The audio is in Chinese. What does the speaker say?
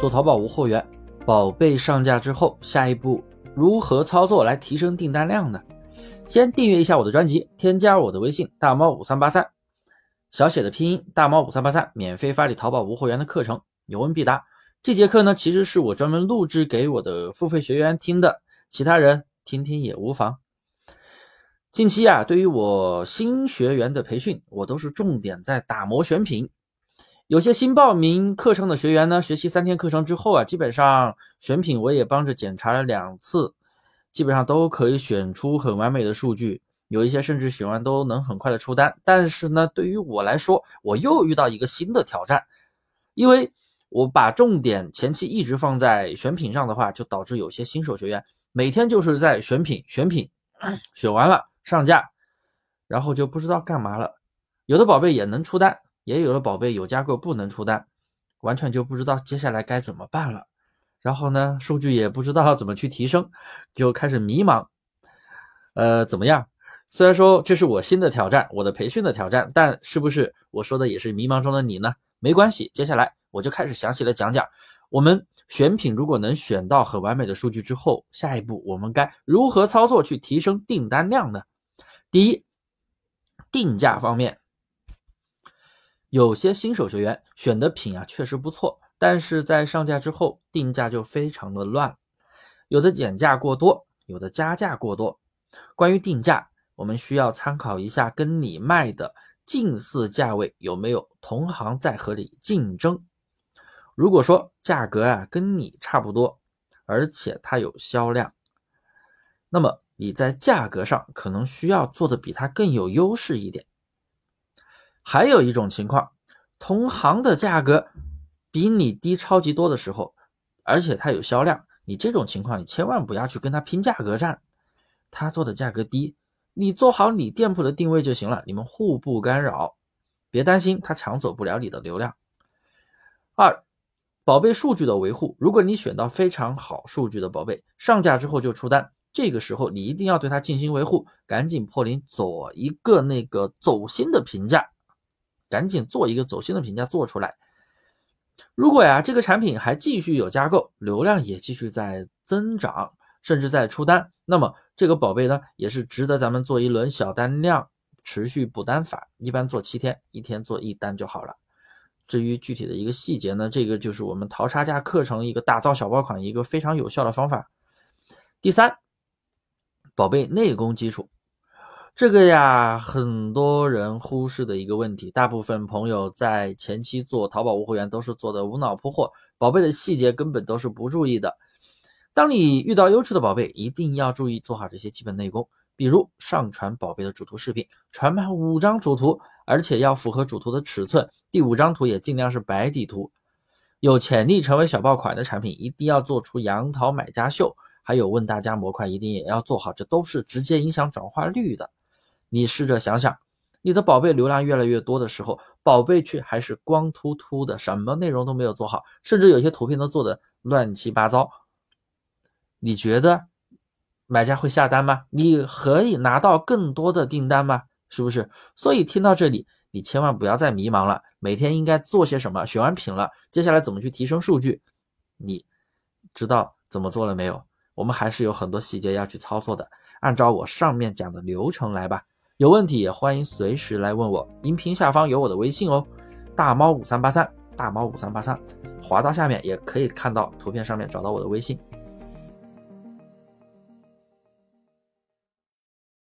做淘宝无货源，宝贝上架之后，下一步如何操作来提升订单量呢？先订阅一下我的专辑，添加我的微信大猫五三八三，小写的拼音大猫五三八三，免费发你淘宝无货源的课程，有问必答。这节课呢，其实是我专门录制给我的付费学员听的，其他人听听也无妨。近期啊，对于我新学员的培训，我都是重点在打磨选品。有些新报名课程的学员呢，学习三天课程之后啊，基本上选品我也帮着检查了两次，基本上都可以选出很完美的数据。有一些甚至选完都能很快的出单。但是呢，对于我来说，我又遇到一个新的挑战，因为我把重点前期一直放在选品上的话，就导致有些新手学员每天就是在选品、选品，选完了上架，然后就不知道干嘛了。有的宝贝也能出单。也有的宝贝有加购不能出单，完全就不知道接下来该怎么办了。然后呢，数据也不知道怎么去提升，就开始迷茫。呃，怎么样？虽然说这是我新的挑战，我的培训的挑战，但是不是我说的也是迷茫中的你呢？没关系，接下来我就开始详细的讲讲，我们选品如果能选到很完美的数据之后，下一步我们该如何操作去提升订单量呢？第一，定价方面。有些新手学员选的品啊确实不错，但是在上架之后定价就非常的乱，有的减价过多，有的加价过多。关于定价，我们需要参考一下跟你卖的近似价位有没有同行在和你竞争。如果说价格啊跟你差不多，而且它有销量，那么你在价格上可能需要做的比它更有优势一点。还有一种情况，同行的价格比你低超级多的时候，而且它有销量，你这种情况你千万不要去跟他拼价格战。他做的价格低，你做好你店铺的定位就行了，你们互不干扰，别担心他抢走不了你的流量。二，宝贝数据的维护，如果你选到非常好数据的宝贝，上架之后就出单。这个时候你一定要对它进行维护，赶紧破零，左一个那个走心的评价。赶紧做一个走心的评价做出来。如果呀，这个产品还继续有加购，流量也继续在增长，甚至在出单，那么这个宝贝呢，也是值得咱们做一轮小单量持续补单法，一般做七天，一天做一单就好了。至于具体的一个细节呢，这个就是我们淘差价课程一个打造小爆款一个非常有效的方法。第三，宝贝内功基础。这个呀，很多人忽视的一个问题，大部分朋友在前期做淘宝无货源都是做的无脑铺货，宝贝的细节根本都是不注意的。当你遇到优质的宝贝，一定要注意做好这些基本内功，比如上传宝贝的主图视频，传满五张主图，而且要符合主图的尺寸，第五张图也尽量是白底图。有潜力成为小爆款的产品，一定要做出杨桃买家秀，还有问大家模块，一定也要做好，这都是直接影响转化率的。你试着想想，你的宝贝流量越来越多的时候，宝贝却还是光秃秃的，什么内容都没有做好，甚至有些图片都做的乱七八糟。你觉得买家会下单吗？你可以拿到更多的订单吗？是不是？所以听到这里，你千万不要再迷茫了。每天应该做些什么？选完品了，接下来怎么去提升数据？你知道怎么做了没有？我们还是有很多细节要去操作的，按照我上面讲的流程来吧。有问题也欢迎随时来问我，音频下方有我的微信哦，大猫五三八三，大猫五三八三，滑到下面也可以看到图片上面找到我的微信。